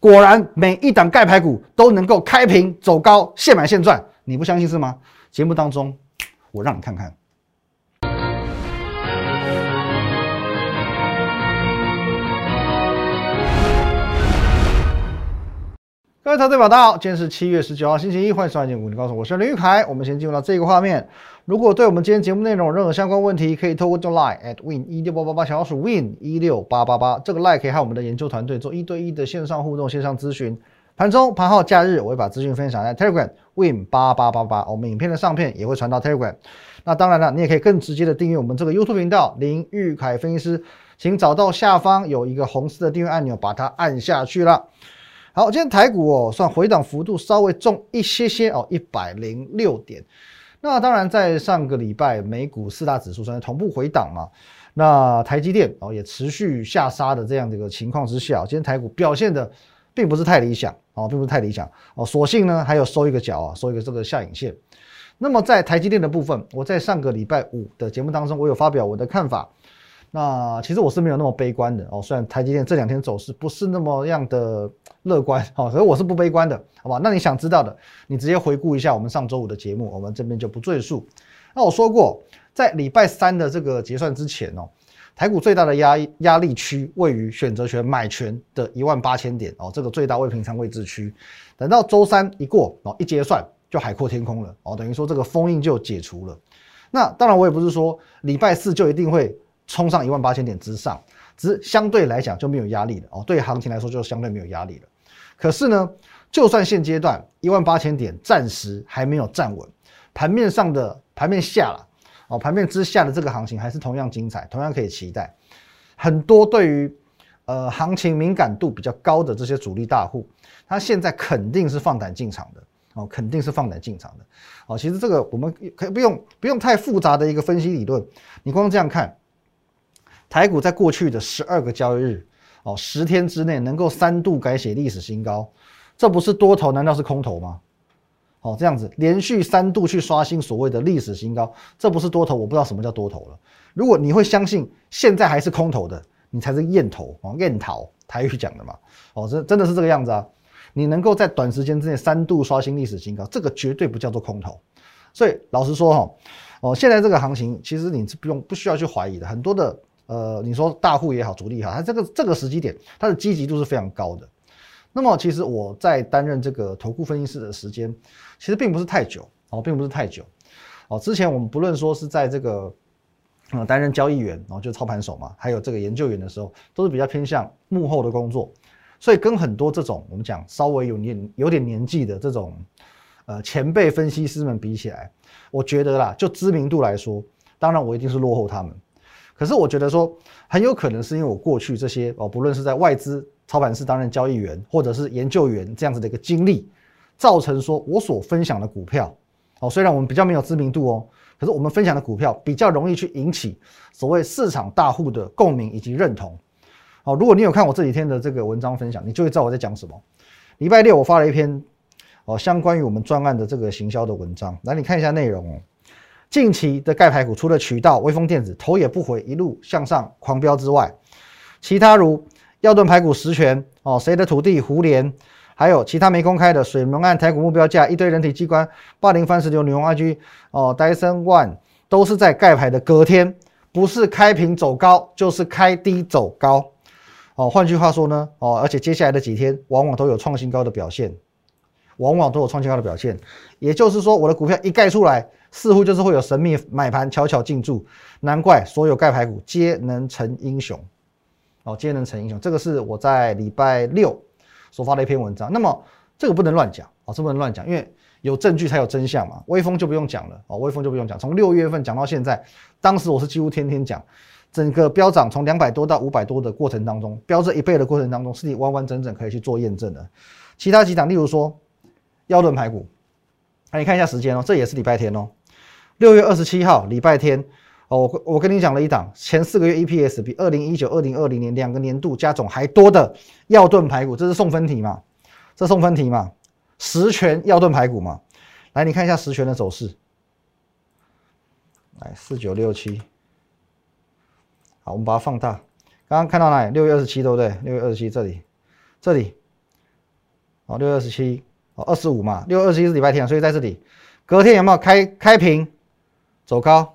果然每一档盖牌股都能够开平走高，现买现赚，你不相信是吗？节目当中，我让你看看。各位投资者大家好，今天是七月十九号星期一，欢迎收看《股你告诉我，我是林玉凯。我们先进入到这个画面。如果对我们今天节目内容有任何相关问题，可以透过这 line at win 一六八八八小老鼠 win 一六八八八这个 line 可以和我们的研究团队做一对一的线上互动、线上咨询。盘中、盘后、假日，我会把资讯分享在 Telegram win 八八八八。我们影片的上片也会传到 Telegram。那当然了，你也可以更直接的订阅我们这个 YouTube 频道林玉凯分析师，请找到下方有一个红色的订阅按钮，把它按下去了。好，今天台股哦，算回档幅度稍微重一些些哦，一百零六点。那当然，在上个礼拜美股四大指数算是同步回档嘛，那台积电哦也持续下杀的这样的一个情况之下，今天台股表现的并不是太理想哦，并不是太理想哦，所幸呢还有收一个角啊，收一个这个下影线。那么在台积电的部分，我在上个礼拜五的节目当中，我有发表我的看法。那其实我是没有那么悲观的哦，虽然台积电这两天走势不是那么样的乐观哦，可是我是不悲观的，好吧？那你想知道的，你直接回顾一下我们上周五的节目，我们这边就不赘述。那我说过，在礼拜三的这个结算之前哦，台股最大的压压力区位于选择权买权的一万八千点哦，这个最大未平仓位置区。等到周三一过哦，一结算就海阔天空了哦，等于说这个封印就解除了。那当然，我也不是说礼拜四就一定会。冲上一万八千点之上，只是相对来讲就没有压力了哦。对行情来说就相对没有压力了。可是呢，就算现阶段一万八千点暂时还没有站稳，盘面上的盘面下了哦，盘面之下的这个行情还是同样精彩，同样可以期待。很多对于呃行情敏感度比较高的这些主力大户，他现在肯定是放胆进场的哦，肯定是放胆进场的哦。其实这个我们可以不用不用太复杂的一个分析理论，你光这样看。台股在过去的十二个交易日，哦，十天之内能够三度改写历史新高，这不是多头，难道是空头吗？哦，这样子连续三度去刷新所谓的历史新高，这不是多头，我不知道什么叫多头了。如果你会相信现在还是空头的，你才是燕头哦，燕桃台语讲的嘛。哦，这真的是这个样子啊。你能够在短时间之内三度刷新历史新高，这个绝对不叫做空头。所以老实说哈，哦，现在这个行情其实你是不用不需要去怀疑的，很多的。呃，你说大户也好，主力也好，它这个这个时机点，它的积极度是非常高的。那么，其实我在担任这个投顾分析师的时间，其实并不是太久哦，并不是太久哦。之前我们不论说是在这个呃担任交易员，然后就操盘手嘛，还有这个研究员的时候，都是比较偏向幕后的工作，所以跟很多这种我们讲稍微有年有点年纪的这种呃前辈分析师们比起来，我觉得啦，就知名度来说，当然我一定是落后他们。可是我觉得说，很有可能是因为我过去这些哦，不论是在外资操盘室担任交易员，或者是研究员这样子的一个经历，造成说我所分享的股票哦，虽然我们比较没有知名度哦，可是我们分享的股票比较容易去引起所谓市场大户的共鸣以及认同。哦，如果你有看我这几天的这个文章分享，你就会知道我在讲什么。礼拜六我发了一篇哦，相关于我们专案的这个行销的文章，来你看一下内容哦。近期的盖牌股，除了渠道微风电子头也不回一路向上狂飙之外，其他如耀盾排骨实权哦，谁的土地胡联，还有其他没公开的水门案台股目标价一堆人体机关霸凌番石榴女王 IG 哦，戴森 One 都是在盖牌的隔天，不是开平走高，就是开低走高哦。换句话说呢哦，而且接下来的几天往往都有创新高的表现，往往都有创新高的表现，也就是说我的股票一盖出来。似乎就是会有神秘买盘悄悄进驻，难怪所有盖牌股皆能成英雄，哦，皆能成英雄。这个是我在礼拜六所发的一篇文章。那么这个不能乱讲哦，这不能乱讲，因为有证据才有真相嘛。微风就不用讲了哦，微风就不用讲。从六月份讲到现在，当时我是几乎天天讲，整个飙涨从两百多到五百多的过程当中，飙这一倍的过程当中，是你完完整整可以去做验证的。其他几档，例如说腰盾排骨，那你看一下时间哦，这也是礼拜天哦。六月二十七号，礼拜天，哦，我我跟你讲了一档，前四个月 EPS 比二零一九、二零二零年两个年度加总还多的药盾排骨，这是送分题嘛？这送分题嘛？十全药盾排骨嘛？来，你看一下十全的走势，来四九六七，好，我们把它放大，刚刚看到哪里？六月二十七对不对？六月二十七这里，这里哦，六月二十七，哦，二十五嘛，六月二十七是礼拜天，所以在这里，隔天有没有开开平走高？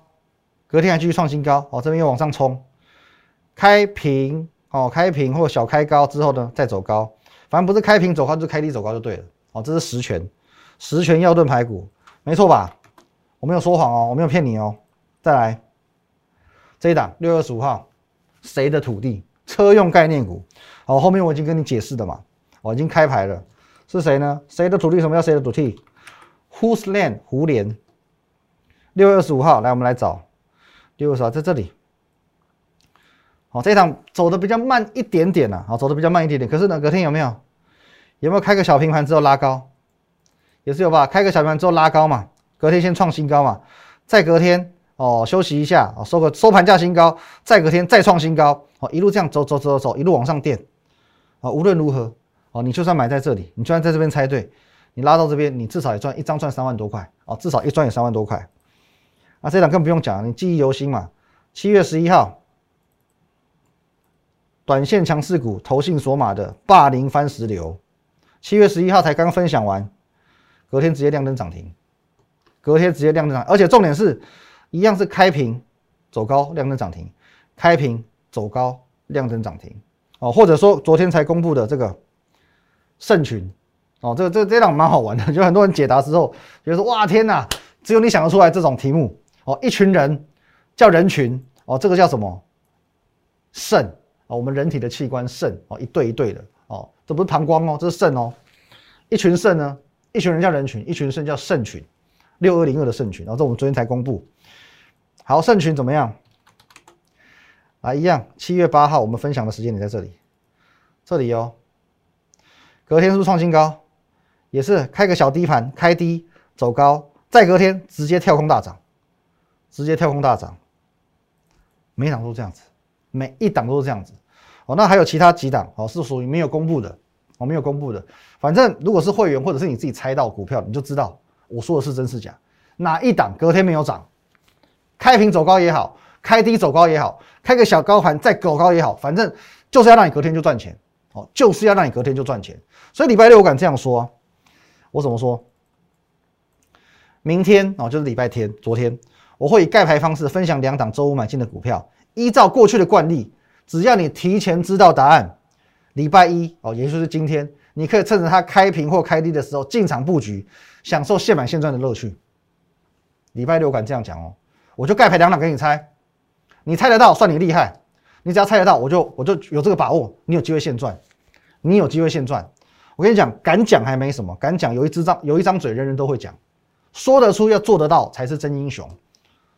隔天还继续创新高，哦，这边又往上冲，开平哦，开平或小开高之后呢，再走高，反正不是开平走高就是开低走高就对了，哦，这是实权，实权要盾排骨，没错吧？我没有说谎哦，我没有骗你哦。再来这一档六月二十五号，谁的土地？车用概念股。好，后面我已经跟你解释的嘛，我已经开牌了，是谁呢？谁的土地？什么叫谁的土地？Whose land？胡联。六月二十五号，来，我们来找六月二十号在这里。好，这一档走的比较慢一点点呐，好，走的比较慢一点点。可是呢，隔天有没有？有没有开个小平盘之后拉高？也是有吧？开个小平盘之后拉高嘛。隔天先创新高嘛，再隔天哦休息一下哦，收个收盘价新高，再隔天再创新高哦，一路这样走走走走，一路往上垫啊。无论如何哦，你就算买在这里，你就算在这边猜对，你拉到这边，你至少也赚一张赚三万多块哦，至少一赚也三万多块。啊，这档更不用讲，你记忆犹新嘛。七月十一号，短线强势股投信索马的霸凌番石榴，七月十一号才刚分享完，隔天直接亮灯涨停。隔天直接亮灯涨，而且重点是一样是开平走高亮灯涨停，开平走高亮灯涨停哦，或者说昨天才公布的这个盛群哦，这个这这档蛮好玩的，就很多人解答之后觉得说哇天哪，只有你想得出来这种题目哦，一群人叫人群哦，这个叫什么肾哦，我们人体的器官肾哦，一对一对的哦，这不是膀胱哦，这是肾哦，一群肾呢，一群人叫人群，一群肾叫肾群。六二零二的肾群，然后这我们昨天才公布。好，肾群怎么样？啊，一样。七月八号我们分享的时间点在这里，这里哦。隔天是不是创新高？也是开个小低盘，开低走高，再隔天直接跳空大涨，直接跳空大涨。每档都这样子，每一档都是这样子。哦，那还有其他几档哦，是属于没有公布的，我没有公布的。反正如果是会员或者是你自己猜到股票，你就知道。我说的是真是假？哪一档隔天没有涨，开平走高也好，开低走高也好，开个小高盘再走高也好，反正就是要让你隔天就赚钱，哦，就是要让你隔天就赚钱。所以礼拜六我敢这样说，我怎么说？明天哦，就是礼拜天，昨天我会以盖牌方式分享两档周五买进的股票，依照过去的惯例，只要你提前知道答案，礼拜一哦，也就是今天。你可以趁着它开平或开低的时候进场布局，享受现买现赚的乐趣。礼拜六敢这样讲哦，我就盖牌两档给你猜，你猜得到算你厉害，你只要猜得到，我就我就有这个把握，你有机会现赚，你有机会现赚。我跟你讲，敢讲还没什么，敢讲有一支张有一张嘴，人人都会讲，说得出要做得到才是真英雄。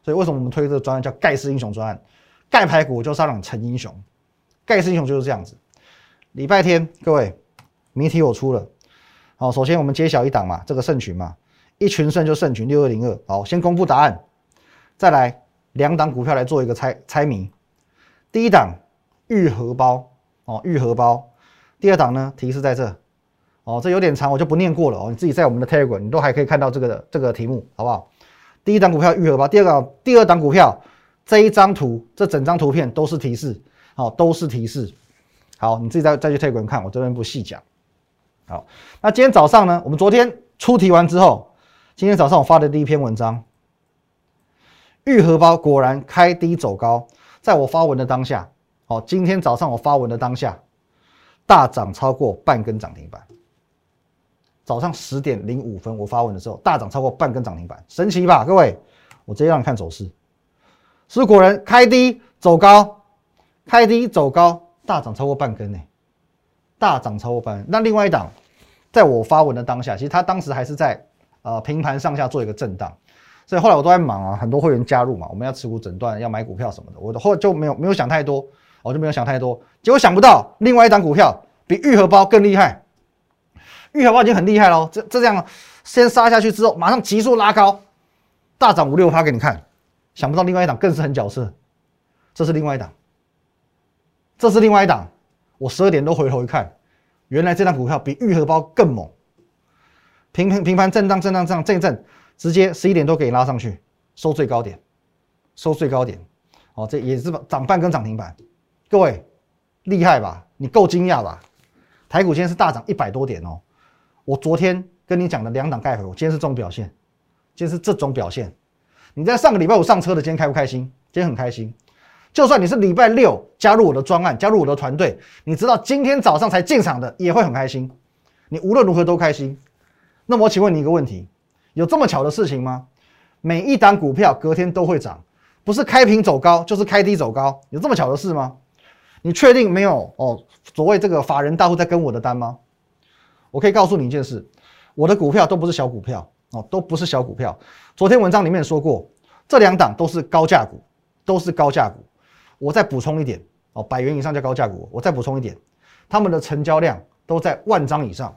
所以为什么我们推这个专案叫盖世英雄专案？盖牌股就是要让你成英雄，盖世英雄就是这样子。礼拜天各位。谜题我出了，好，首先我们揭晓一档嘛，这个胜群嘛，一群胜就胜群六二零二，好，先公布答案，再来两档股票来做一个猜猜谜，第一档玉荷包哦，玉荷包，第二档呢提示在这，哦，这有点长，我就不念过了哦，你自己在我们的 Telegram 你都还可以看到这个这个题目，好不好？第一档股票愈合包，第二档第二档股票这一张图，这整张图片都是提示，好，都是提示，好，你自己再再去 Telegram 看，我这边不细讲。好，那今天早上呢？我们昨天出题完之后，今天早上我发的第一篇文章，愈合包果然开低走高，在我发文的当下，好，今天早上我发文的当下，大涨超过半根涨停板。早上十点零五分我发文的时候，大涨超过半根涨停板，神奇吧，各位？我直接让你看走势，是果然开低走高，开低走高，大涨超过半根呢。大涨超过半，那另外一档，在我发文的当下，其实它当时还是在呃平盘上下做一个震荡，所以后来我都在忙啊，很多会员加入嘛，我们要持股诊断，要买股票什么的，我的后就没有没有想太多，我就没有想太多，结果想不到另外一档股票比玉荷包更厉害，玉荷包已经很厉害喽，这这样先杀下去之后，马上急速拉高，大涨五六趴给你看，想不到另外一档更是很角色，这是另外一档，这是另外一档。我十二点多回头一看，原来这张股票比玉荷包更猛，平平平盘震荡震荡这样震一震，直接十一点多给你拉上去，收最高点，收最高点，哦，这也是涨半根涨停板，各位厉害吧？你够惊讶吧？台股今天是大涨一百多点哦，我昨天跟你讲的两档盖回，我今天是这种表现，今天是这种表现。你在上个礼拜五上车的，今天开不开心？今天很开心。就算你是礼拜六加入我的专案，加入我的团队，你知道今天早上才进场的也会很开心。你无论如何都开心。那么我请问你一个问题：有这么巧的事情吗？每一档股票隔天都会涨，不是开平走高就是开低走高，有这么巧的事吗？你确定没有哦？所谓这个法人大户在跟我的单吗？我可以告诉你一件事：我的股票都不是小股票哦，都不是小股票。昨天文章里面说过，这两档都是高价股，都是高价股。我再补充一点哦，百元以上叫高价股。我再补充一点，他们的成交量都在万张以上，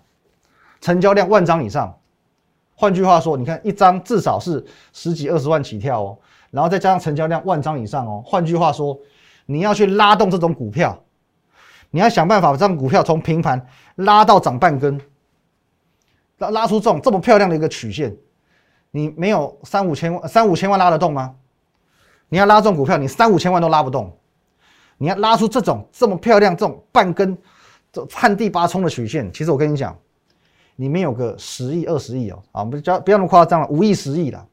成交量万张以上。换句话说，你看一张至少是十几二十万起跳哦，然后再加上成交量万张以上哦。换句话说，你要去拉动这种股票，你要想办法把这张股票从平盘拉到涨半根，拉拉出这种这么漂亮的一个曲线。你没有三五千万，三五千万拉得动吗？你要拉这种股票，你三五千万都拉不动。你要拉出这种这么漂亮、这种半根、这旱地拔葱的曲线，其实我跟你讲，你没有个十亿、二十亿哦，啊，不要不要那么夸张了，五亿、十亿了，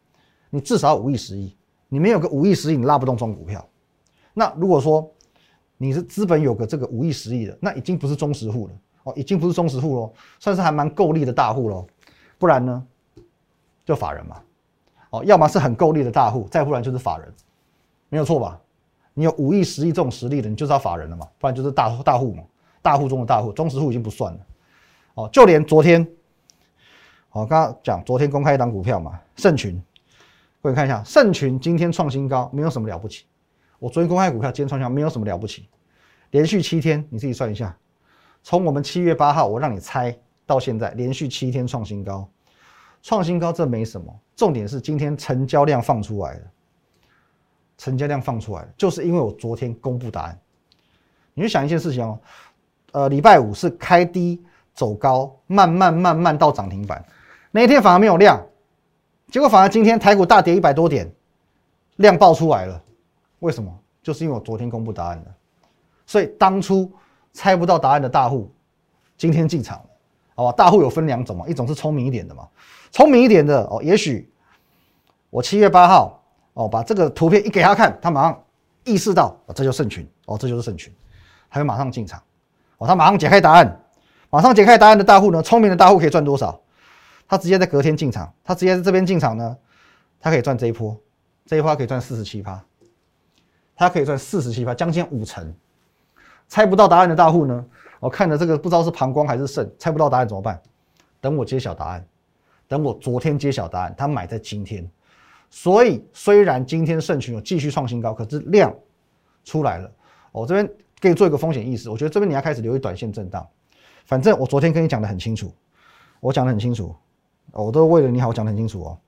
你至少五亿、十亿，你没有个五亿、十亿，你拉不动这种股票。那如果说你是资本有个这个五亿、十亿的，那已经不是中实户了哦，已经不是中实户喽，算是还蛮够力的大户喽。不然呢，就法人嘛，哦，要么是很够力的大户，再不然就是法人。没有错吧？你有五亿、十亿这种实力的，你就是要法人了嘛，不然就是大大户嘛，大户中的大户，中实户已经不算了。哦，就连昨天，哦，刚刚讲昨天公开一档股票嘛，盛群，各位看一下，盛群今天创新高，没有什么了不起。我昨天公开股票，今天创新高，没有什么了不起。连续七天，你自己算一下，从我们七月八号我让你猜到现在，连续七天创新高，创新高这没什么，重点是今天成交量放出来了。成交量放出来就是因为我昨天公布答案。你就想一件事情哦，呃，礼拜五是开低走高，慢慢慢慢到涨停板，那一天反而没有量，结果反而今天台股大跌一百多点，量爆出来了。为什么？就是因为我昨天公布答案了，所以当初猜不到答案的大户，今天进场，好吧？大户有分两种嘛，一种是聪明一点的嘛，聪明一点的哦，也许我七月八号。哦，把这个图片一给他看，他马上意识到，哦，这就是圣群，哦，这就是圣群，他会马上进场，哦，他马上解开答案，马上解开答案的大户呢，聪明的大户可以赚多少？他直接在隔天进场，他直接在这边进场呢，他可以赚这一波，这一波可以赚四十七趴，他可以赚四十七趴，将近五成。猜不到答案的大户呢，我看了这个不知道是膀胱还是肾，猜不到答案怎么办？等我揭晓答案，等我昨天揭晓答案，他买在今天。所以，虽然今天盛群有继续创新高，可是量出来了。我这边给你做一个风险意识，我觉得这边你要开始留意短线震荡。反正我昨天跟你讲的很清楚，我讲的很清楚，我都为了你好，我讲的很清楚哦。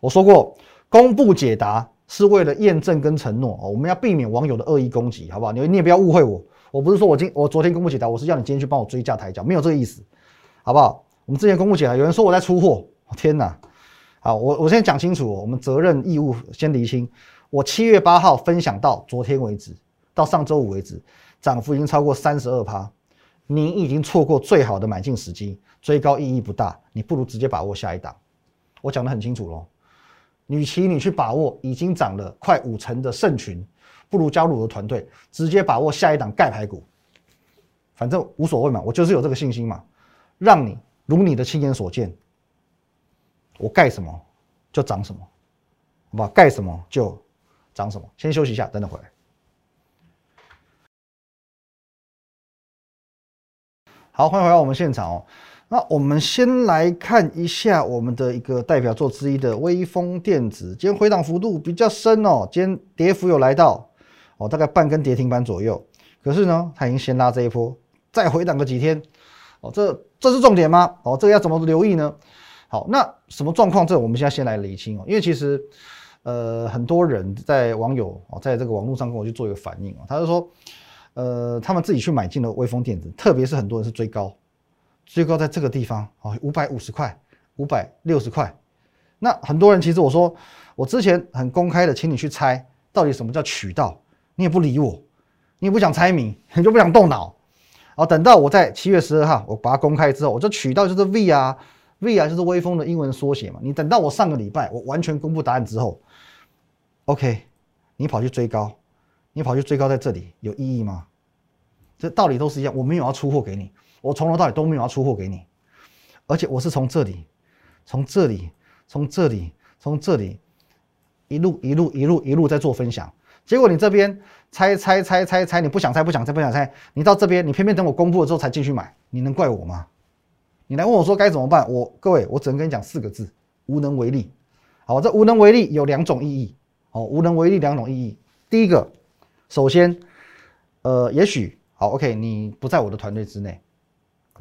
我说过，公布解答是为了验证跟承诺哦，我们要避免网友的恶意攻击，好不好？你你也不要误会我，我不是说我今我昨天公布解答，我是要你今天去帮我追价抬脚，没有这个意思，好不好？我们之前公布解答，有人说我在出货，天哪！好，我我先讲清楚，我们责任义务先厘清。我七月八号分享到昨天为止，到上周五为止，涨幅已经超过三十二趴，你已经错过最好的买进时机，追高意义不大，你不如直接把握下一档。我讲的很清楚喽，与其你去把握已经涨了快五成的盛群，不如加入我的团队，直接把握下一档盖牌股。反正无所谓嘛，我就是有这个信心嘛，让你如你的亲眼所见。我盖什么就涨什么，好吧？盖什么就涨什么。先休息一下，等等回来。好，欢迎回到我们现场哦。那我们先来看一下我们的一个代表作之一的微风电子，今天回档幅度比较深哦，今天跌幅有来到哦，大概半根跌停板左右。可是呢，它已经先拉这一波，再回档个几天哦，这这是重点吗？哦，这个要怎么留意呢？好，那什么状况？这我们现在先来理清哦。因为其实，呃，很多人在网友哦，在这个网络上跟我去做一个反应哦，他就说，呃，他们自己去买进了微风电子，特别是很多人是追高，最高在这个地方哦，五百五十块、五百六十块。那很多人其实我说，我之前很公开的，请你去猜到底什么叫渠道，你也不理我，你也不想猜谜，你就不想动脑。好，等到我在七月十二号我把它公开之后，我就渠道就是 V 啊，V 啊就是微风的英文缩写嘛。你等到我上个礼拜我完全公布答案之后，OK，你跑去追高，你跑去追高在这里有意义吗？这道理都是一样，我没有要出货给你，我从头到尾都没有要出货给你，而且我是从这里，从这里，从这里，从这里。一路一路一路一路在做分享，结果你这边猜猜猜猜猜，你不想猜不想猜不想猜，你到这边你偏偏等我公布了之后才进去买，你能怪我吗？你来问我说该怎么办，我各位我只能跟你讲四个字：无能为力。好，这无能为力有两种意义。哦，无能为力两种意义。第一个，首先，呃，也许好，OK，你不在我的团队之内，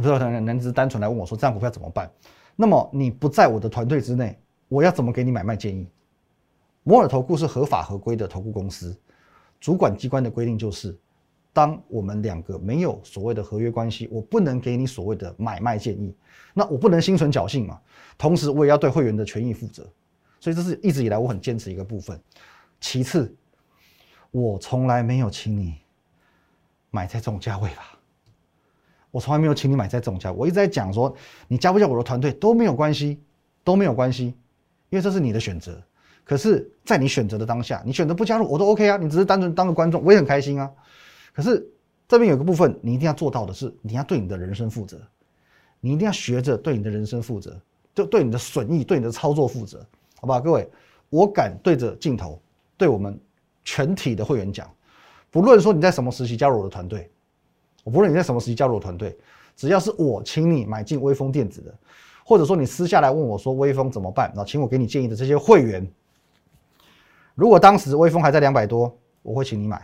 不在团队，能只单纯来问我说这样股票怎么办？那么你不在我的团队之内，我要怎么给你买卖建议？摩尔投顾是合法合规的投顾公司，主管机关的规定就是，当我们两个没有所谓的合约关系，我不能给你所谓的买卖建议，那我不能心存侥幸嘛。同时，我也要对会员的权益负责，所以这是一直以来我很坚持一个部分。其次，我从来没有请你买在这种价位吧，我从来没有请你买在这种价，我一直在讲说，你加不加我的团队都没有关系，都没有关系，因为这是你的选择。可是，在你选择的当下，你选择不加入我都 OK 啊，你只是单纯当个观众，我也很开心啊。可是这边有个部分，你一定要做到的是，你要对你的人生负责，你一定要学着对你的人生负责，就对你的损益、对你的操作负责，好不好？各位，我敢对着镜头，对我们全体的会员讲，不论说你在什么时期加入我的团队，我不论你在什么时期加入我团队，只要是我请你买进微风电子的，或者说你私下来问我说微风怎么办，然后请我给你建议的这些会员。如果当时微风还在两百多，我会请你买；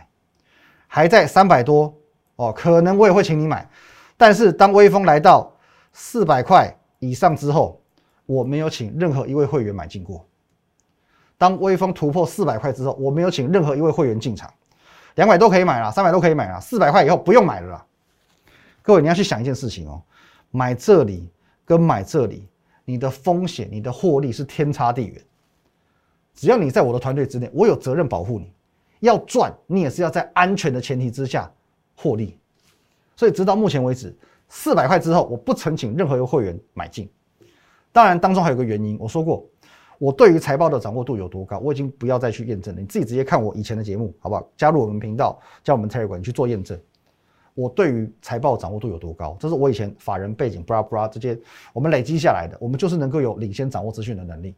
还在三百多，哦，可能我也会请你买。但是当微风来到四百块以上之后，我没有请任何一位会员买进过。当微风突破四百块之后，我没有请任何一位会员进场。两百多可以买了，三百多可以买了，四百块以后不用买了啦。各位，你要去想一件事情哦，买这里跟买这里，你的风险、你的获利是天差地远。只要你在我的团队之内，我有责任保护你。要赚，你也是要在安全的前提之下获利。所以，直到目前为止，四百块之后，我不曾请任何一个会员买进。当然，当中还有个原因，我说过，我对于财报的掌握度有多高，我已经不要再去验证了。你自己直接看我以前的节目，好不好？加入我们频道，加我们 Telegram 去做验证。我对于财报掌握度有多高，这是我以前法人背景，bra bra 这些我们累积下来的，我们就是能够有领先掌握资讯的能力。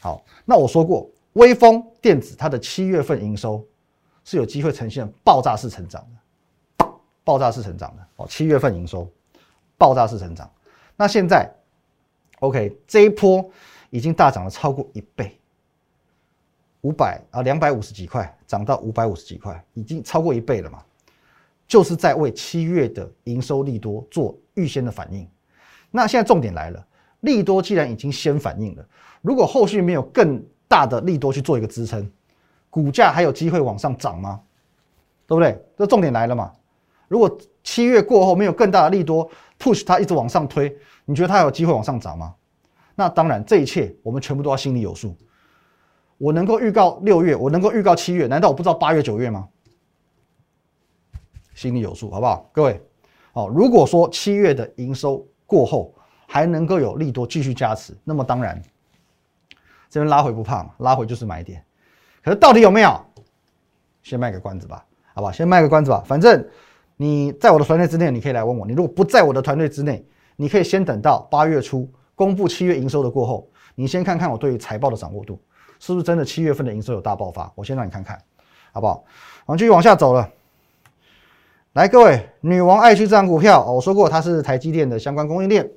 好，那我说过，微风电子它的七月份营收是有机会呈现爆炸式成长的，爆炸式成长的哦，七月份营收爆炸式成长。那现在，OK，这一波已经大涨了超过一倍，五百啊，两百五十几块涨到五百五十几块，已经超过一倍了嘛，就是在为七月的营收利多做预先的反应。那现在重点来了，利多既然已经先反应了。如果后续没有更大的利多去做一个支撑，股价还有机会往上涨吗？对不对？这重点来了嘛。如果七月过后没有更大的利多 push 它一直往上推，你觉得它有机会往上涨吗？那当然，这一切我们全部都要心里有数。我能够预告六月，我能够预告七月，难道我不知道八月九月吗？心里有数，好不好？各位，哦，如果说七月的营收过后还能够有利多继续加持，那么当然。这边拉回不怕嘛，拉回就是买点。可是到底有没有？先卖个关子吧，好吧，先卖个关子吧。反正你在我的团队之内，你可以来问我。你如果不在我的团队之内，你可以先等到八月初公布七月营收的过后，你先看看我对于财报的掌握度是不是真的七月份的营收有大爆发。我先让你看看，好不好？我们继续往下走了。来，各位，女王爱去这张股票，我说过它是台积电的相关供应链。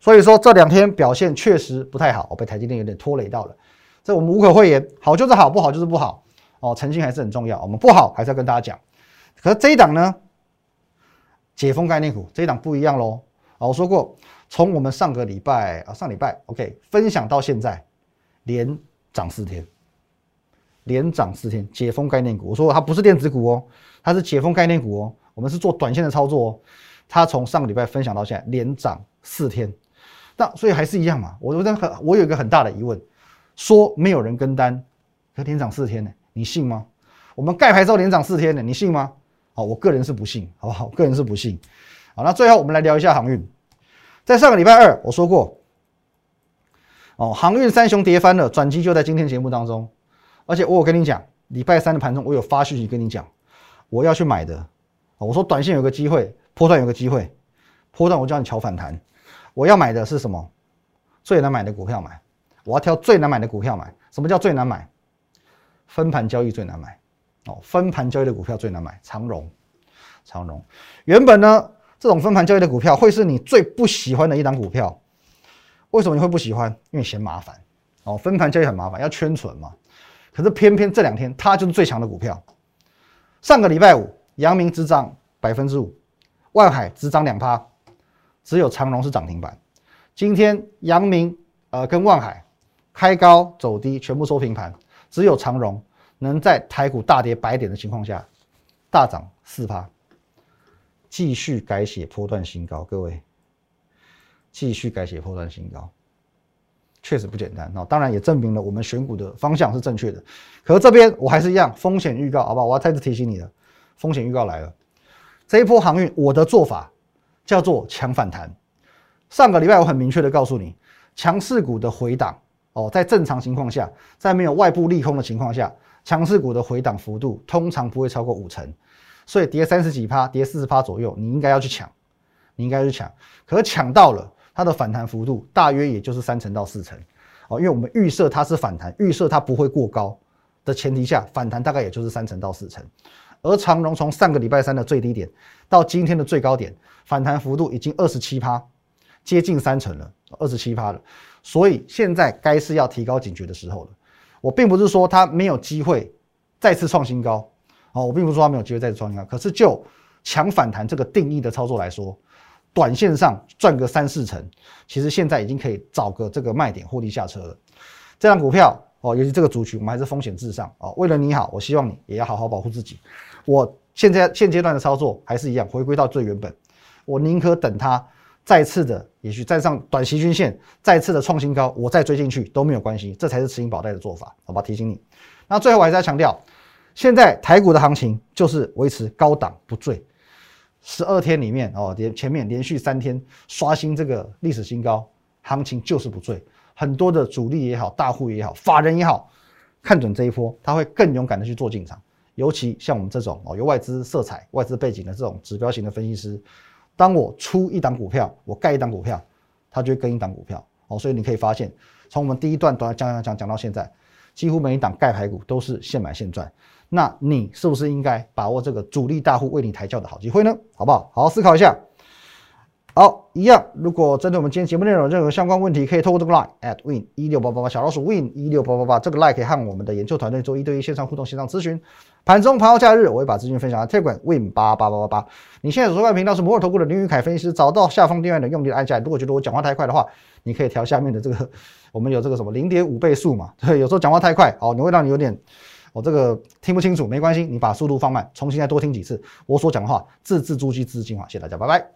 所以说这两天表现确实不太好，我被台积电有点拖累到了，这我们无可讳言，好就是好，不好就是不好。哦，诚信还是很重要，我们不好还是要跟大家讲。可是这一档呢，解封概念股这一档不一样喽啊，我说过，从我们上个礼拜啊上礼拜 OK 分享到现在，连涨四天，连涨四天，解封概念股，我说它不是电子股哦，它是解封概念股哦，我们是做短线的操作哦，它从上个礼拜分享到现在连涨四天。那所以还是一样嘛，我我很我有一个很大的疑问，说没有人跟单，可连涨四天呢，你信吗？我们盖牌之后连涨四天呢，你信吗？好，我个人是不信，好不好？个人是不信。好，那最后我们来聊一下航运。在上个礼拜二我说过，哦，航运三雄跌翻了，转机就在今天节目当中。而且我有跟你讲，礼拜三的盘中我有发讯息跟你讲，我要去买的。我说短线有个机会，波段有个机会，波段我叫你瞧反弹。我要买的是什么？最难买的股票买，我要挑最难买的股票买。什么叫最难买？分盘交易最难买。哦，分盘交易的股票最难买。长荣，长荣，原本呢，这种分盘交易的股票会是你最不喜欢的一档股票。为什么你会不喜欢？因为嫌麻烦。哦，分盘交易很麻烦，要圈存嘛。可是偏偏这两天它就是最强的股票。上个礼拜五，阳明只涨百分之五，万海只涨两趴，只有长荣是涨停板。今天阳明呃跟万海开高走低，全部收平盘，只有长荣能在台股大跌百点的情况下大涨四趴，继续改写波段新高。各位，继续改写波段新高。确实不简单哦，当然也证明了我们选股的方向是正确的。可是这边我还是一样风险预告，好不好？我要再次提醒你了，风险预告来了。这一波航运，我的做法叫做强反弹。上个礼拜我很明确的告诉你，强势股的回档哦，在正常情况下，在没有外部利空的情况下，强势股的回档幅度通常不会超过五成，所以跌三十几趴，跌四十趴左右，你应该要去抢，你应该去抢。可是抢到了。它的反弹幅度大约也就是三成到四成，哦，因为我们预设它是反弹，预设它不会过高的前提下，反弹大概也就是三成到四成。而长荣从上个礼拜三的最低点到今天的最高点，反弹幅度已经二十七趴，接近三成了，二十七趴了。所以现在该是要提高警觉的时候了。我并不是说它没有机会再次创新高，哦，我并不是说它没有机会再次创新高，可是就强反弹这个定义的操作来说。短线上赚个三四成，其实现在已经可以找个这个卖点获利下车了。这张股票哦，尤其这个族群，我们还是风险至上哦。为了你好，我希望你也要好好保护自己。我现在现阶段的操作还是一样，回归到最原本。我宁可等它再次的，也许站上短期均线，再次的创新高，我再追进去都没有关系。这才是持盈保带的做法，好吧？提醒你。那最后我还是要强调，现在台股的行情就是维持高档不坠。十二天里面哦，连前面连续三天刷新这个历史新高，行情就是不坠。很多的主力也好，大户也好，法人也好，看准这一波，他会更勇敢的去做进场。尤其像我们这种哦，有外资色彩、外资背景的这种指标型的分析师，当我出一档股票，我盖一档股票，他就会跟一档股票哦。所以你可以发现，从我们第一段讲讲讲讲到现在，几乎每一档盖牌股都是现买现赚。那你是不是应该把握这个主力大户为你抬轿的好机会呢？好不好？好好思考一下。好，一样。如果针对我们今天节目内容任何相关问题，可以透过这个 line at win 一六八八八小老鼠 win 一六八八八这个 line 可以和我们的研究团队做一对一线上互动、线上咨询。盘中、盘后、假日，我会把资讯分享到 Telegram win 八八八八八。你现在所收看频道是摩尔投顾的林宇凯分析师，找到下方订阅的用力按下。如果觉得我讲话太快的话，你可以调下面的这个，我们有这个什么零点五倍速嘛？对，有时候讲话太快，好，你会让你有点。我这个听不清楚，没关系，你把速度放慢，重新再多听几次我所讲的话，字字珠玑，字字精华。谢谢大家，拜拜。